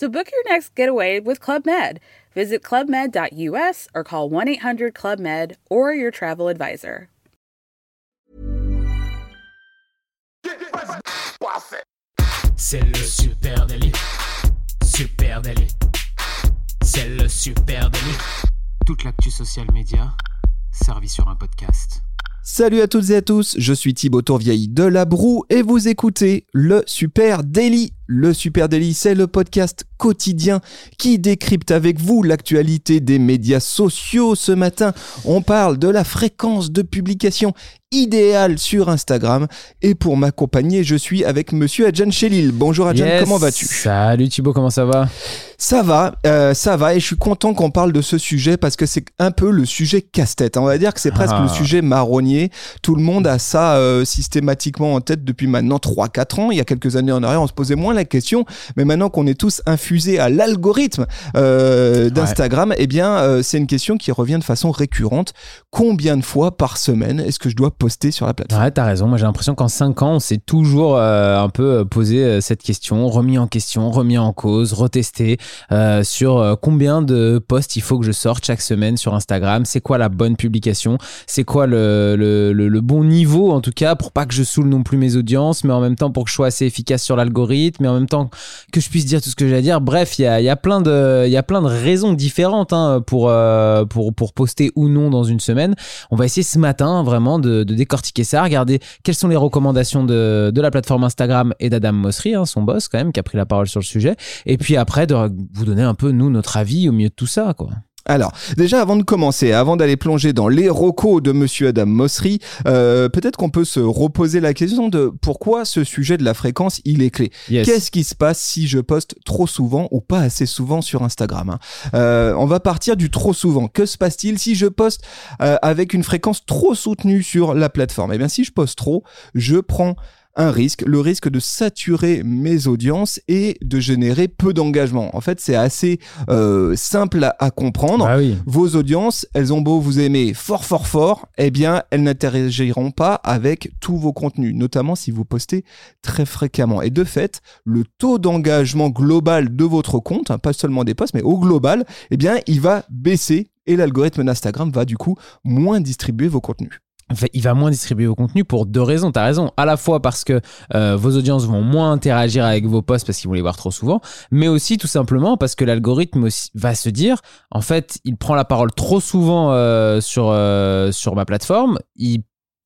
So book your next getaway with Club Med. Visit clubmed.us or call 1 800 Club Med or your travel advisor. C'est le super délit. Super délit. C'est le super délit. Toute l'actu social média servie sur un podcast. Salut à toutes et à tous, je suis Thibaut Tourvieille de La Broue et vous écoutez le Super Daily. Le Super Daily, c'est le podcast quotidien qui décrypte avec vous l'actualité des médias sociaux. Ce matin, on parle de la fréquence de publication idéale sur Instagram. Et pour m'accompagner, je suis avec monsieur Adjan Chelil. Bonjour Adjan, Yes. comment vas-tu? Salut Thibaut, comment ça va? Ça va, euh, ça va, et je suis content qu'on parle de ce sujet parce que c'est un peu le sujet casse-tête. On va dire que c'est presque Ah. le sujet marronnier. Tout le monde a ça euh, systématiquement en tête depuis maintenant 3-4 ans. Il y a quelques années en arrière, on se posait moins la question, mais maintenant qu'on est tous infusés à l'algorithme euh, d'Instagram, eh bien, euh, c'est une question qui revient de façon récurrente. Combien de fois par semaine est-ce que je dois poster sur la plateforme? Ouais, t'as raison. Moi, j'ai l'impression qu'en 5 ans, on s'est toujours euh, un peu posé cette question, remis en question, remis en cause, retesté sur combien de posts il faut que je sorte chaque semaine sur Instagram? C'est quoi la bonne publication? C'est quoi le, le, le- le bon niveau, en tout cas, pour pas que je saoule non plus mes audiences, mais en même temps pour que je sois assez efficace sur l'algorithme, en même temps que je puisse dire tout ce que j'ai à dire. Bref, il y a, plein de- y a plein de raisons différentes hein, pour, euh, pour, pour poster ou non dans une semaine. On va essayer ce matin vraiment de, de décortiquer ça, regarder quelles sont les recommandations de, de la plateforme Instagram et d'Adam Mosseri, hein, son boss quand même, qui a pris la parole sur le sujet. Et puis après, de vous donner un peu, nous, notre avis au milieu de tout ça. quoi. Alors, déjà avant de commencer, avant d'aller plonger dans les recos de Monsieur Adam Mosseri, euh, peut-être qu'on peut se reposer la question de pourquoi ce sujet de la fréquence, il est clé. Yes. Qu'est-ce qui se passe si je poste trop souvent ou pas assez souvent sur Instagram hein? Euh, On va partir du trop souvent. Que se passe-t-il si je poste euh, avec une fréquence trop soutenue sur la plateforme? Eh bien, si je poste trop, je prends un risque, le risque de saturer mes audiences et de générer peu d'engagement. En fait, c'est assez euh, simple à, à comprendre Ah oui. vos audiences, elles ont beau vous aimer fort fort fort, eh bien elles n'interagiront pas avec tous vos contenus, notamment si vous postez très fréquemment. Et de fait, le taux d'engagement global de votre compte, hein, pas seulement des posts, mais au global, eh bien il va baisser et l'algorithme d'Instagram va du coup moins distribuer vos contenus. Il va moins distribuer vos contenus pour deux raisons. T'as raison. À la fois parce que euh, vos audiences vont moins interagir avec vos posts parce qu'ils vont les voir trop souvent, mais aussi tout simplement parce que l'algorithme va se dire, en fait, il prend la parole trop souvent euh, sur euh, sur ma plateforme.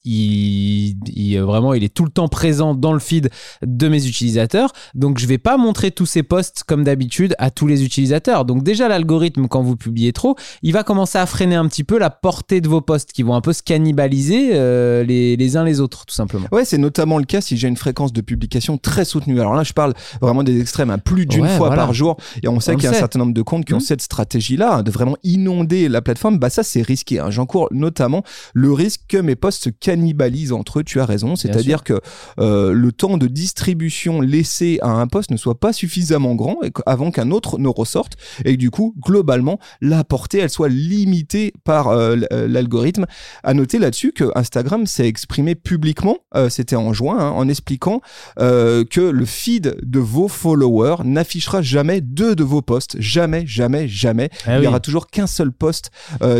Il, il- vraiment il est tout le temps présent dans le feed de mes utilisateurs donc je vais pas montrer tous ces posts comme d'habitude à tous les utilisateurs donc déjà l'algorithme quand vous publiez trop il va commencer à freiner un petit peu la portée de vos posts qui vont un peu se cannibaliser euh, les, les uns les autres tout simplement Ouais, c'est notamment le cas si j'ai une fréquence de publication très soutenue. Alors là, je parle vraiment des extrêmes, hein, plus d'une Ouais, fois voilà. par jour. Et on sait qu'il y a un certain nombre de comptes qui ont Mhm. cette stratégie-là, hein, de vraiment inonder la plateforme. Bah ça, c'est risqué. hein. J'encours notamment le risque que mes posts se cannibalisent entre eux. Tu as raison. C'est-à-dire que euh, le temps de distribution laissé à un post ne soit pas suffisamment grand avant qu'un autre ne ressorte. Et que du coup, globalement, la portée, elle soit limitée par euh, euh, l'algorithme. À noter là-dessus que Instagram s'est exprimé publiquement, euh, c'était en juin, hein, en expliquant que le feed de vos followers n'affichera jamais deux de vos posts. Jamais, jamais, jamais. Ah Il oui. n'y aura toujours qu'un seul post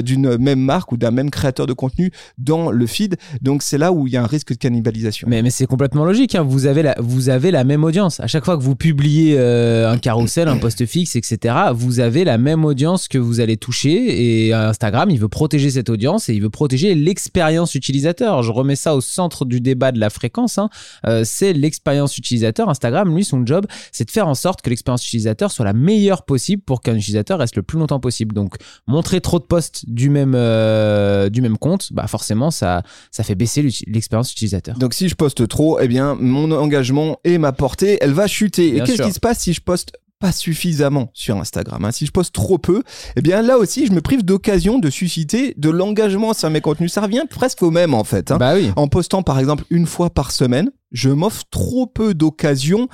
d'une même marque ou d'un même créateur de contenu dans le feed. Donc c'est là où il y a un risque de cannibalisation. Mais, c'est complètement logique. hein. Vous, avez la, même audience. À chaque fois que vous publiez euh, un carrousel, un post fixe, etc., vous avez la même audience que vous allez toucher. Et Instagram, il veut protéger cette audience et il veut protéger l'expérience utilisateur. Je remets ça au centre du débat de la fréquence. hein. Euh, c'est l'expérience utilisateur. Instagram, lui, son job, c'est de faire en sorte que l'expérience utilisateur soit la meilleure possible pour qu'un utilisateur reste le plus longtemps possible. Donc, montrer trop de posts du même, euh, compte, bah forcément, ça fait baisser l'expérience utilisateur. Donc si je poste trop, eh bien mon engagement et ma portée, elle va chuter. Et qu'est-ce qui se passe si je poste pas suffisamment sur Instagram. Hein? Si je poste trop peu, eh bien là aussi, je me prive d'occasion de susciter de l'engagement sur mes contenus. Ça revient presque au même en fait. Hein. Bah oui. En postant par exemple une fois par semaine, je m'offre trop peu d'occasions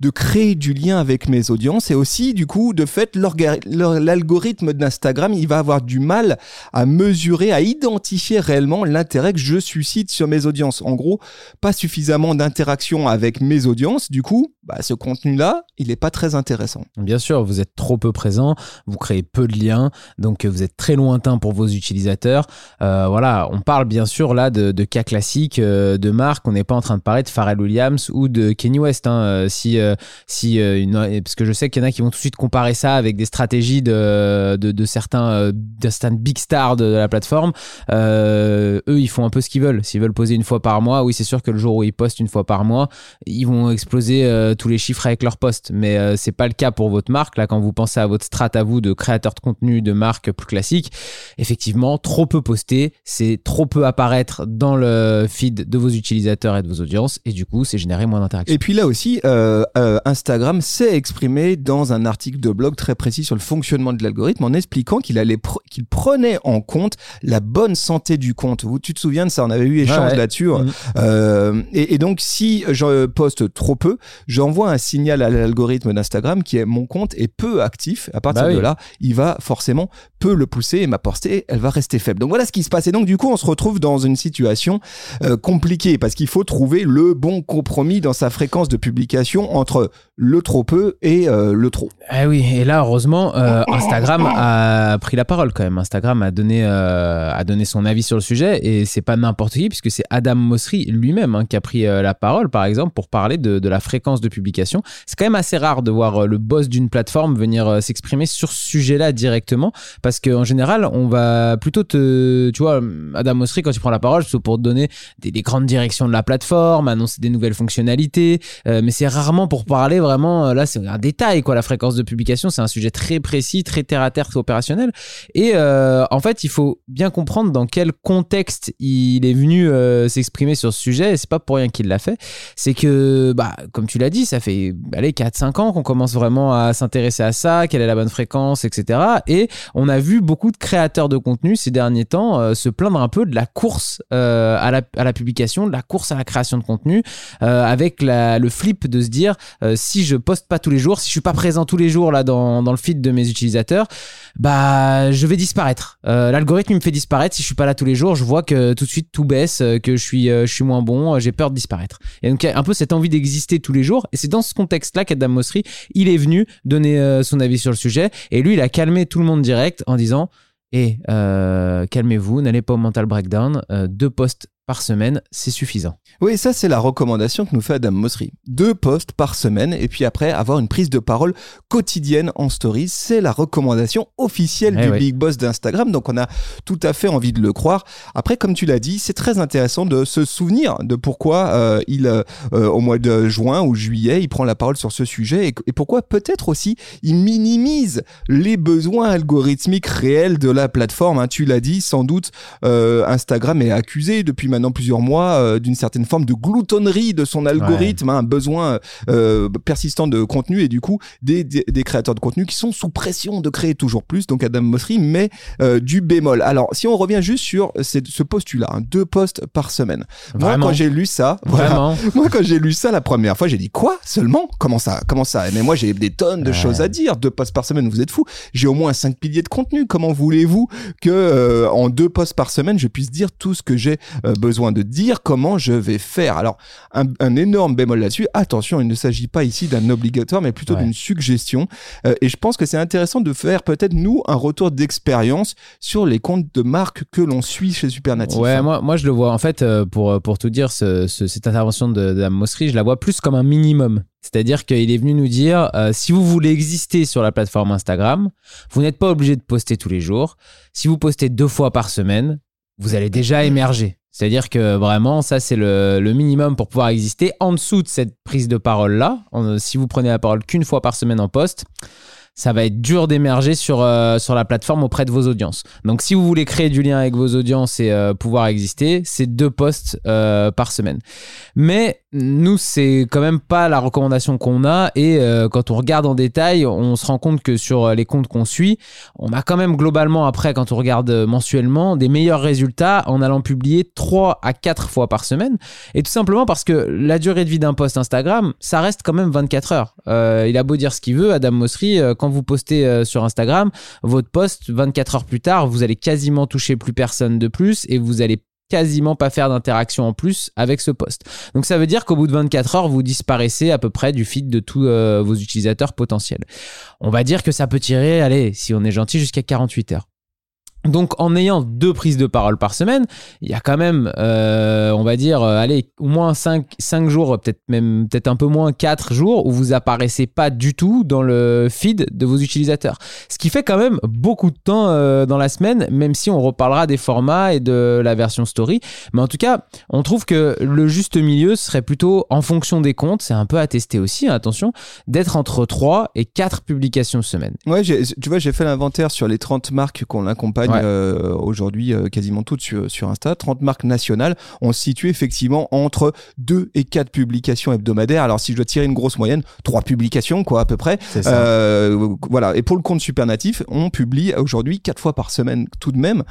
de créer du lien avec mes audiences et aussi du coup de fait l'algorithme d'Instagram il va avoir du mal à mesurer à identifier réellement l'intérêt que je suscite sur mes audiences. En gros pas suffisamment d'interaction avec mes audiences. Du coup bah, ce contenu là il n'est pas très intéressant. Bien sûr vous êtes trop peu présent vous créez peu de liens donc vous êtes très lointain pour vos utilisateurs. Euh, voilà on parle bien sûr là de, cas classiques euh, de marques on n'est pas en train de parler de Pharrell Williams ou de Kanye West. Hein, euh, si, euh, si euh, parce que je sais qu'il y en a qui vont tout de suite comparer ça avec des stratégies de, de, certains, de big stars de, la plateforme. eux, ils font un peu ce qu'ils veulent. S'ils veulent poser une fois par mois, oui, c'est sûr que le jour où ils postent une fois par mois, ils vont exploser tous les chiffres avec leurs posts. Mais c'est pas le cas pour votre marque. Là, quand vous pensez à votre strat à vous de créateur de contenu de marque plus classique, effectivement, trop peu poster, c'est trop peu apparaître dans le feed de vos utilisateurs et de vos audiences. Et du coup, c'est générer moins d'interactions. Et puis là aussi, euh, euh, Instagram s'est exprimé dans un article de blog très précis sur le fonctionnement de l'algorithme en expliquant qu'il allait qu'il prenait en compte la bonne santé du compte. Vous, tu te souviens de ça? On avait eu échange là-dessus. Euh, et, et, donc, si je poste trop peu, j'envoie un signal à l'algorithme d'Instagram qui est mon compte est peu actif. À partir bah de là, il va forcément peu le pousser et ma portée, elle va rester faible. Donc voilà ce qui se passe. Et donc du coup, on se retrouve dans une situation compliquée parce qu'il faut trouver le bon compromis dans sa fréquence de publication entre le trop peu et euh, le trop. Eh oui, et là, heureusement, euh, Instagram a pris la parole quand même. Instagram a donné, euh, a donné son avis sur le sujet et c'est pas n'importe qui, puisque c'est Adam Mosseri lui-même hein, qui a pris la parole, par exemple, pour parler de, de la fréquence de publication. C'est quand même assez rare de voir le boss d'une plateforme venir s'exprimer sur ce sujet-là directement, parce qu'en général, on va plutôt te. Tu vois, Adam Mosseri, quand il prend la parole, c'est pour te donner des, des, grandes directions de la plateforme, des nouvelles fonctionnalités, mais c'est rarement pour parler vraiment, euh, là, c'est un détail, quoi. La fréquence de publication, c'est un sujet très précis, très terre à terre, opérationnel. Et euh, en fait, il faut bien comprendre dans quel contexte il est venu euh, s'exprimer sur ce sujet. Et c'est pas pour rien qu'il l'a fait. C'est que, bah, comme tu l'as dit, ça fait allez, 4-5 ans qu'on commence vraiment à s'intéresser à ça, quelle est la bonne fréquence, etc. Et on a vu beaucoup de créateurs de contenu ces derniers temps se plaindre un peu de la course à, la, à, la, publication, de la course à la création de contenu, avec la, le flip de se dire si je poste pas tous les jours, si je suis pas présent tous les jours là dans, le feed de mes utilisateurs, bah je vais disparaître. Euh, l'algorithme me fait disparaître si je suis pas là tous les jours. Je vois que tout de suite tout baisse, euh, que je suis euh, moins bon, j'ai peur de disparaître. Et donc un peu cette envie d'exister tous les jours. Et c'est dans ce contexte-là qu'Adam Mosseri, il est venu donner son avis sur le sujet. Et lui, il a calmé tout le monde direct en disant et eh, calmez-vous, n'allez pas au mental breakdown. deux posts par semaine, c'est suffisant. Oui, ça c'est la recommandation que nous fait Adam Mosseri. Deux posts par semaine et puis après avoir une prise de parole quotidienne en stories, c'est la recommandation officielle eh du Big Boss d'Instagram. Donc on a tout à fait envie de le croire. Après, comme tu l'as dit, c'est très intéressant de se souvenir de pourquoi euh, il, euh, au mois de juin ou juillet, il prend la parole sur ce sujet et, pourquoi peut-être aussi il minimise les besoins algorithmiques réels de la plateforme. Hein. Tu l'as dit, sans doute euh, Instagram est accusé depuis maintenant dans plusieurs mois euh, d'une certaine forme de gloutonnerie de son algorithme, hein, un besoin euh, persistant de contenu et du coup des, des, créateurs de contenu qui sont sous pression de créer toujours plus. Donc Adam Mosseri met euh, du bémol. Alors si on revient juste sur ce postulat, hein, deux posts par semaine. Moi quand j'ai lu ça, Vraiment moi quand j'ai lu ça la première fois, j'ai dit quoi? Seulement? Comment ça Comment ça? Mais moi j'ai des tonnes de choses à dire. Deux posts par semaine, vous êtes fou. J'ai au moins cinq piliers de contenu. Comment voulez-vous que en deux posts par semaine, je puisse dire tout ce que j'ai besoin de dire comment je vais faire. Alors, un, énorme bémol là-dessus. Attention, il ne s'agit pas ici d'un obligatoire, mais plutôt d'une suggestion. Euh, et je pense que c'est intéressant de faire peut-être nous un retour d'expérience sur les comptes de marque que l'on suit chez Supernative. Ouais, moi, moi je le vois. En fait, euh, pour, pour tout dire, cette intervention de, de Mossery, je la vois plus comme un minimum. C'est-à-dire qu'il est venu nous dire, euh, si vous voulez exister sur la plateforme Instagram, vous n'êtes pas obligé de poster tous les jours. Si vous postez deux fois par semaine, vous allez déjà émerger. C'est-à-dire que vraiment, ça, c'est le, minimum pour pouvoir exister. En dessous de cette prise de parole-là, si vous prenez la parole qu'une fois par semaine en poste, ça va être dur d'émerger sur, euh, sur la plateforme auprès de vos audiences. Donc si vous voulez créer du lien avec vos audiences et euh, pouvoir exister, c'est deux posts euh, par semaine. Mais nous, c'est quand même pas la recommandation qu'on a et quand on regarde en détail, on se rend compte que sur les comptes qu'on suit, on a quand même globalement après, quand on regarde mensuellement, des meilleurs résultats en allant publier 3 à 4 fois par semaine. Et tout simplement parce que la durée de vie d'un post Instagram, ça reste quand même 24 heures. il a beau dire ce qu'il veut, Adam Mosseri, quand vous postez euh, sur Instagram, votre post, 24 heures plus tard, vous allez quasiment toucher plus personne de plus et vous allez quasiment pas faire d'interaction en plus avec ce post. Donc ça veut dire qu'au bout de 24 heures, vous disparaissez à peu près du feed de tous euh, vos utilisateurs potentiels. On va dire que ça peut tirer, allez, si on est gentil, jusqu'à 48 heures. Donc en ayant deux prises de parole par semaine, il y a quand même, euh, on va dire, euh, allez, au moins 5, jours, peut-être même peut-être un peu moins 4 jours où vous apparaissez pas du tout dans le feed de vos utilisateurs. Ce qui fait quand même beaucoup de temps euh, dans la semaine, même si on reparlera des formats et de la version story. Mais en tout cas, on trouve que le juste milieu serait plutôt en fonction des comptes, c'est un peu à tester aussi, hein, attention, d'être entre 3 et 4 publications semaine. Ouais, tu vois, j'ai fait l'inventaire sur les 30 marques qu'on accompagne euh, aujourd'hui euh, quasiment toutes sur, sur Insta, 30 marques nationales, on se situe effectivement entre 2 et 4 publications hebdomadaires. Alors si je dois tirer une grosse moyenne, 3 publications quoi à peu près. Euh, voilà. Et pour le compte Supernatif, on publie aujourd'hui 4 fois par semaine tout de même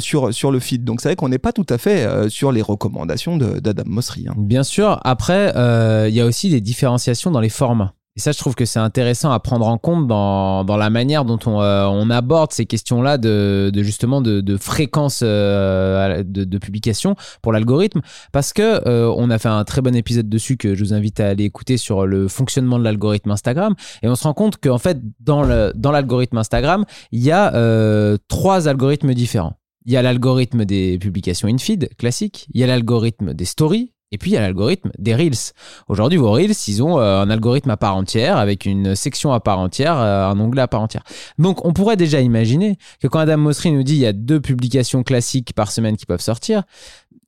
sur, sur le feed. Donc c'est vrai qu'on n'est pas tout à fait sur les recommandations d'Adam Mosseri. Hein. Bien sûr. Après, il y a aussi des différenciations dans les formats. Et ça, je trouve que c'est intéressant à prendre en compte dans, dans la manière dont on, euh, on aborde ces questions-là de, de, justement de, de fréquence euh, de, de, publication pour l'algorithme, parce que euh, on a fait un très bon épisode dessus que je vous invite à aller écouter sur le fonctionnement de l'algorithme Instagram, et on se rend compte qu'en fait dans le dans l'algorithme Instagram, il y a trois algorithmes différents. Il y a l'algorithme des publications in-feed classique, il y a l'algorithme des stories et puis il y a l'algorithme des Reels. Aujourd'hui, vos Reels, ils ont euh, un algorithme à part entière, avec une section à part entière, euh, un onglet à part entière. Donc on pourrait déjà imaginer que quand Adam Mosseri nous dit il y a deux publications classiques par semaine qui peuvent sortir,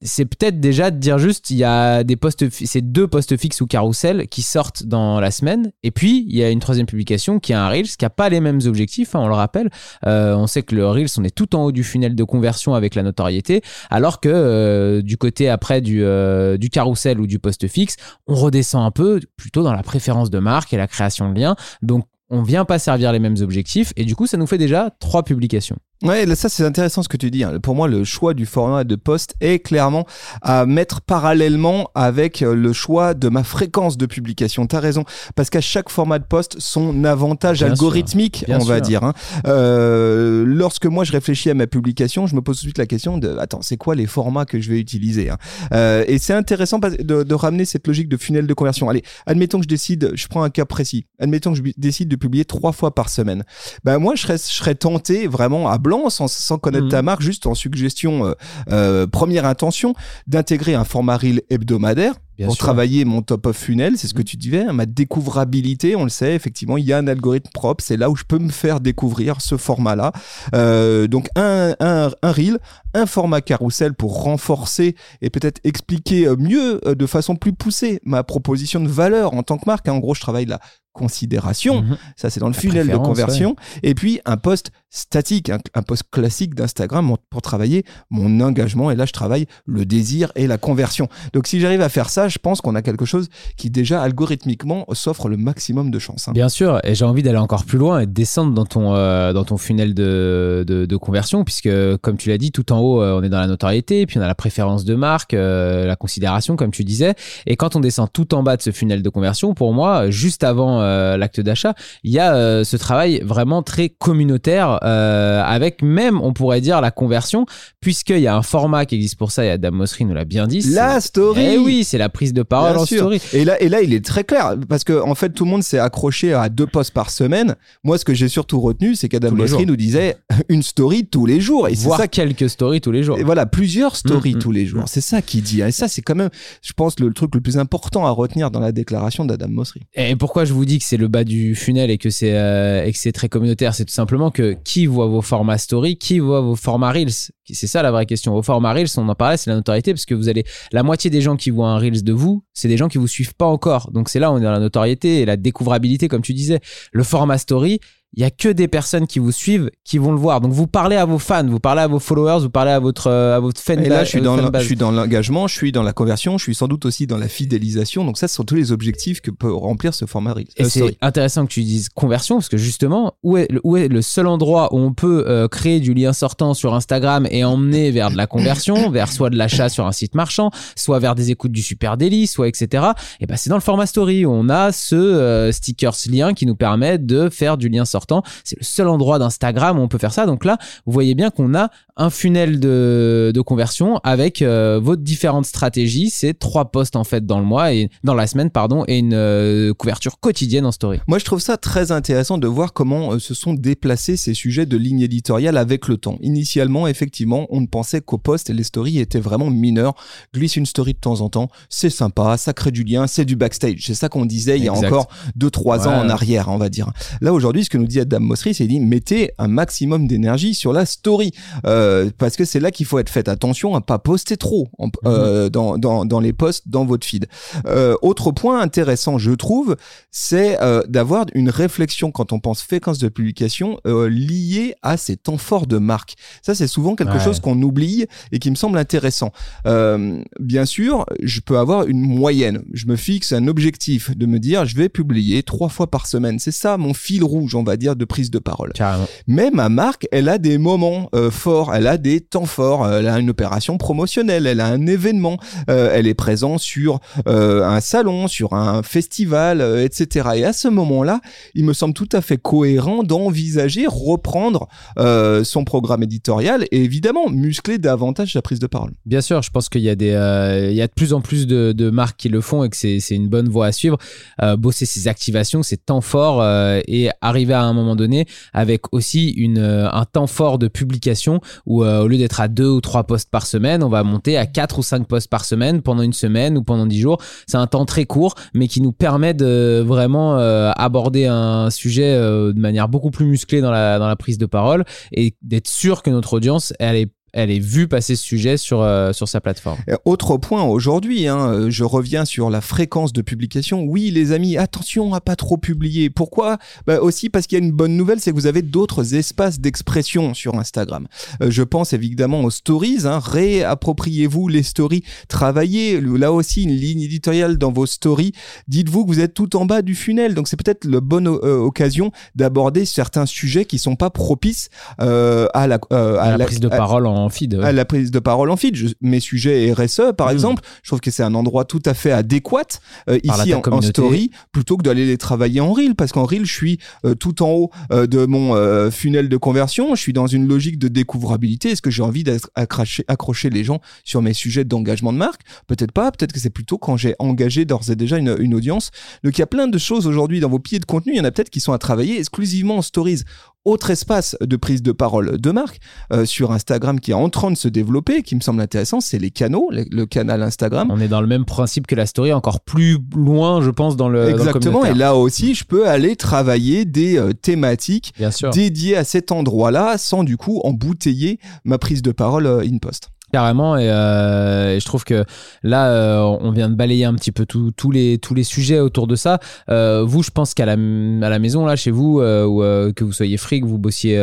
c'est peut-être déjà de dire juste il y a des postes c'est deux postes fixes ou carousel qui sortent dans la semaine. Et puis il y a une troisième publication qui a un reels qui a pas les mêmes objectifs hein, on le rappelle. Euh, on sait que le reels on est tout en haut du funnel de conversion avec la notoriété alors que euh, du côté après du euh, du carrousel ou du poste fixe on redescend un peu plutôt dans la préférence de marque et la création de liens. Donc on vient pas servir les mêmes objectifs et du coup ça nous fait déjà trois publications Ouais, ça c'est intéressant ce que tu dis. Hein. Pour moi, le choix du format de poste est clairement à mettre parallèlement avec euh, le choix de ma fréquence de publication. T'as raison, parce qu'à chaque format de poste, son avantage algorithmique, on va dire. Hein. Euh, lorsque moi je réfléchis à ma publication, je me pose tout de suite la question de attends, c'est quoi les formats que je vais utiliser hein euh, Et c'est intéressant de, de, ramener cette logique de funnel de conversion. Allez, admettons que je décide, je prends un cas précis. Admettons que je décide de publier trois fois par semaine. Ben moi, je serais, je serais tenté vraiment à blanc sans, connaître ta mhm. marque, juste en suggestion euh, euh, première intention, d'intégrer un format reel hebdomadaire pour travailler mon top of funnel, c'est ce que tu disais, hein, ma découvrabilité, on le sait, effectivement, il y a un algorithme propre, c'est là où je peux me faire découvrir ce format-là. Euh, donc un, un, un reel, un format carrousel pour renforcer et peut-être expliquer mieux, de façon plus poussée, ma proposition de valeur en tant que marque. En gros, je travaille la considération, mhm. ça c'est dans le funnel de conversion, et puis un post statique, un, post classique d'Instagram pour travailler mon engagement, et là je travaille le désir et la conversion. Donc si j'arrive à faire ça, je pense qu'on a quelque chose qui déjà algorithmiquement s'offre le maximum de chance. Hein. Bien sûr, et j'ai envie d'aller encore plus loin et de descendre dans ton, euh, dans ton funnel de, de, conversion, puisque comme tu l'as dit, tout en haut euh, on est dans la notoriété, puis on a la préférence de marque, euh, la considération comme tu disais, et quand on descend tout en bas de ce funnel de conversion, pour moi, juste avant euh, l'acte d'achat, il y a ce travail vraiment très communautaire avec même, on pourrait dire, la conversion, puisqu'il y a un format qui existe pour ça, et Adam Mosseri nous l'a bien dit. La story Eh oui, c'est la prise de parole en story. Et là, et là, il est très clair, parce que en fait, tout le monde s'est accroché à deux posts par semaine. Moi, ce que j'ai surtout retenu, c'est qu'Adam Mosseri nous disait une story tous les jours. Et Voir ça quelques stories tous les jours. Et voilà, plusieurs stories mm, mm, tous les jours. C'est ça qu'il dit. Et ça, c'est quand même, je pense, le, truc le plus important à retenir dans la déclaration d'Adam Mosseri. Et pourquoi je vous dis que c'est le bas du funnel et que c'est euh, et que c'est très communautaire, c'est tout simplement que qui voit vos formats story, qui voit vos formats reels, c'est ça la vraie question. Vos formats reels, on en parlait, c'est la notoriété parce que vous allez la moitié des gens qui voient un reels de vous, c'est des gens qui vous suivent pas encore. Donc c'est là on est dans la notoriété et la découvrabilité comme tu disais. Le format story, il y a que des personnes qui vous suivent qui vont le voir. Donc vous parlez à vos fans, vous parlez à vos followers, vous parlez à votre euh, à votre fan Et là, je suis dans je suis dans l'engagement, je suis dans la conversion, je suis sans doute aussi dans la fidélisation. Donc ça, ce sont tous les objectifs que peut remplir ce format Reels. Et Euh, c'est intéressant que tu dises conversion parce que justement, où est, où est le seul endroit où on peut euh, créer du lien sortant sur Instagram et emmener vers de la conversion, vers soit de l'achat sur un site marchand, soit vers des écoutes du super délit, soit etc. Et ben c'est dans le format story où on a ce euh, stickers lien qui nous permet de faire du lien sortant. C'est le seul endroit d'Instagram où on peut faire ça. Donc là, vous voyez bien qu'on a un funnel de, de conversion avec euh, vos différentes stratégies. C'est trois posts en fait dans le mois et dans la semaine pardon et une euh, couverture quotidienne en story. Moi, je trouve ça très intéressant de voir comment euh, se sont déplacés ces sujets de ligne éditoriale avec le temps. Initialement, effectivement, on ne pensait qu'au post et les stories étaient vraiment mineurs. Glisse une story de temps en temps, c'est sympa, ça crée du lien, c'est du backstage. C'est ça qu'on disait il y a encore 2-3 ans en arrière, on va dire. Là, aujourd'hui, ce que nous dit Adam Mosseri, c'est dit mettez un maximum d'énergie sur la story. Euh, parce que c'est là qu'il faut être fait attention à pas poster trop en- euh, dans, dans, dans les posts, dans votre feed. Euh, autre point intéressant, je trouve, c'est euh, d'avoir une réflexion quand on pense fréquence de publication euh, liée à ces temps forts de marque. Ça, c'est souvent quelque Ouais. chose qu'on oublie et qui me semble intéressant. Euh, bien sûr, je peux avoir une moyenne. Je me fixe un objectif de me dire, je vais publier trois fois par semaine. C'est ça mon fil rouge, on va dire, de prise de parole. Carrément. Mais ma marque, elle a des moments euh, forts, elle a des temps forts, elle a une opération promotionnelle, elle a un événement, euh, elle est présente sur euh, un salon, sur un festival, euh, etc. Et à ce moment-là, il me semble tout à fait cohérent d'envisager reprendre euh, son programme éditorial et évidemment muscler davantage la prise de parole. Bien sûr, je pense qu'il y a euh, y a de plus en plus de, de marques qui le font et que c'est, une bonne voie à suivre. Euh, bosser ses activations, c'est temps fort euh, et arriver à un moment donné avec aussi une, euh, un temps fort de publication où euh, au lieu d'être à deux ou trois posts par semaine, on va monter à quatre ou cinq posts par semaine pendant une semaine ou pendant dix jours. C'est un temps très court, mais qui nous permet de vraiment euh, aborder un sujet euh, de manière beaucoup plus musclée dans la, dans la prise de parole et d'être sûr que notre audience, elle est elle est vue passer ce sujet sur, euh, sur sa plateforme. Et Autre point aujourd'hui, hein, euh, je reviens sur la fréquence de publication. Oui, les amis, attention à pas trop publier. Pourquoi? Bah Aussi parce qu'il y a une bonne nouvelle, c'est que vous avez d'autres espaces d'expression sur Instagram. Euh, je pense évidemment aux stories. Hein, Réappropriez-vous les stories. Travaillez là aussi une ligne éditoriale dans vos stories. Dites-vous que vous êtes tout en bas du funnel, donc c'est peut-être la bonne euh, occasion d'aborder certains sujets qui sont pas propices à la, à la, la- prise de à- parole en feed. ouais. à la prise de parole en feed. Je- mes sujets RSE, par Mm. exemple, je trouve que c'est un endroit tout à fait adéquat euh, ici en, story, plutôt que d'aller les travailler en reel, parce qu'en reel, je suis euh, tout en haut euh, de mon funnel de conversion. Je suis dans une logique de découvrabilité. Est-ce que j'ai envie d'accrocher accrocher les gens sur mes sujets d'engagement de marque? Peut-être pas. Peut-être que c'est plutôt quand j'ai engagé d'ores et déjà une, une audience. Donc il y a plein de choses aujourd'hui dans vos pieds de contenu. Il y en a peut-être qui sont à travailler exclusivement en stories. Autre espace de prise de parole de marque euh, sur Instagram qui est en train de se développer, qui me semble intéressant, c'est les canaux, le, le canal Instagram. On est dans le même principe que la story, encore plus loin, je pense, dans le, dans le Exactement, et là aussi, je peux aller travailler des euh, thématiques dédiées à cet endroit-là sans du coup embouteiller ma prise de parole euh, in post. Carrément, et, euh, et je trouve que là, euh, on vient de balayer un petit peu tous les sujets autour de ça. Euh, vous, je pense qu'à la, maison là, chez vous, ou que vous soyez que vous bossiez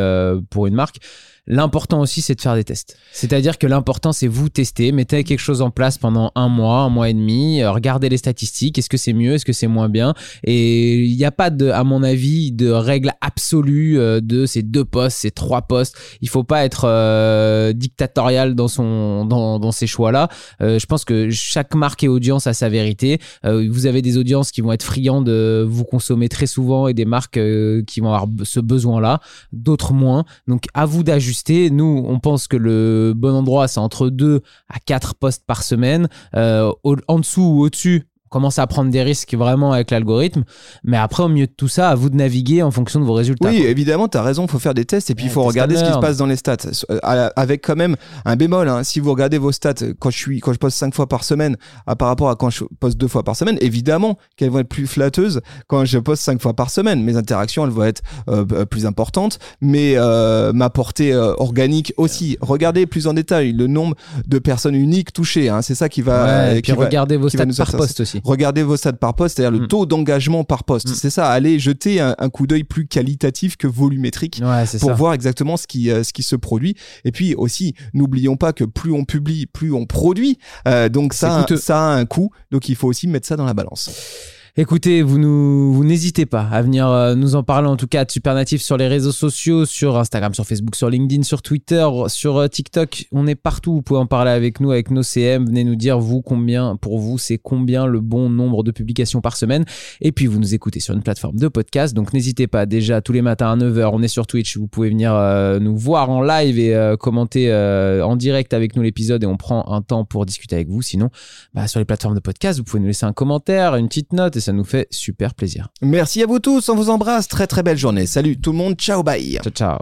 pour une marque. L'important aussi, c'est de faire des tests. C'est-à-dire que l'important, c'est vous tester, mettez quelque chose en place pendant un mois, un mois et demi, euh, regardez les statistiques, est-ce que c'est mieux, est-ce que c'est moins bien. Et il n'y a pas, à mon avis, de règle absolue euh, de ces deux postes, ces trois postes. Il faut pas être euh, dictatorial dans, son, dans, ces choix-là. Je pense que chaque marque et audience a sa vérité. Vous avez des audiences qui vont être friandes de vous consommer très souvent et des marques qui vont avoir ce besoin-là, d'autres moins. Donc à vous d'ajuster. Nous, on pense que le bon endroit, c'est entre 2 à 4 posts par semaine. Euh, en dessous ou au-dessus, commence à prendre des risques vraiment avec l'algorithme. Mais après, au milieu de tout ça, à vous de naviguer en fonction de vos résultats. Oui, quoi. évidemment, tu as raison, il faut faire des tests et puis il Ouais, faut regarder ce qui se passe dans les stats. Euh, Avec quand même un bémol, hein. si vous regardez vos stats euh, quand je, suis, quand je poste 5 fois par semaine à, par rapport à quand je poste 2 fois par semaine, évidemment qu'elles vont être plus flatteuses quand je poste 5 fois par semaine. Mes interactions, elles vont être euh, euh, plus importantes, mais euh, ma portée euh, organique aussi. Regardez plus en détail le nombre de personnes uniques touchées, hein. c'est ça qui va... Ouais, euh, et puis qui va- regardez vos stats par poste aussi. Regardez vos stats par poste, c'est-à-dire le Mm. taux d'engagement par poste. Mm. C'est ça, allez jeter un, un coup d'œil plus qualitatif que volumétrique Ouais, c'est pour ça. voir exactement ce qui, euh, ce qui se produit. Et puis aussi, n'oublions pas que plus on publie, plus on produit. Euh, donc ça, ça a un coût. Donc il faut aussi mettre ça dans la balance. Écoutez, vous n'hésitez pas à venir euh, nous en parler en tout cas de Supernatif sur les réseaux sociaux, sur Instagram, sur Facebook, sur LinkedIn, sur Twitter, sur euh, TikTok. On est partout. Vous pouvez en parler avec nous, avec nos CM. Venez nous dire vous combien pour vous c'est combien le bon nombre de publications par semaine. Et puis vous nous écoutez sur une plateforme de podcast. Donc n'hésitez pas. Déjà tous les matins à 9h, on est sur Twitch. Vous pouvez venir euh, nous voir en live et commenter en direct avec nous l'épisode et on prend un temps pour discuter avec vous. Sinon, bah, sur les plateformes de podcast, vous pouvez nous laisser un commentaire, une petite note ça nous fait super plaisir. Merci à vous tous, on vous embrasse. Très très belle journée. Salut tout le monde, ciao bye. Ciao, ciao.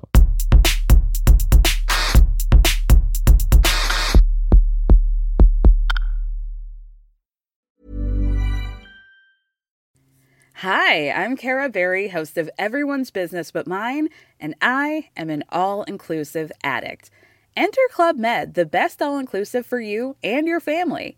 Hi, I'm Kara Berry, host of Everyone's Business But Mine, and I am an all inclusive addict. Enter Club Med, the best all inclusive for you and your family.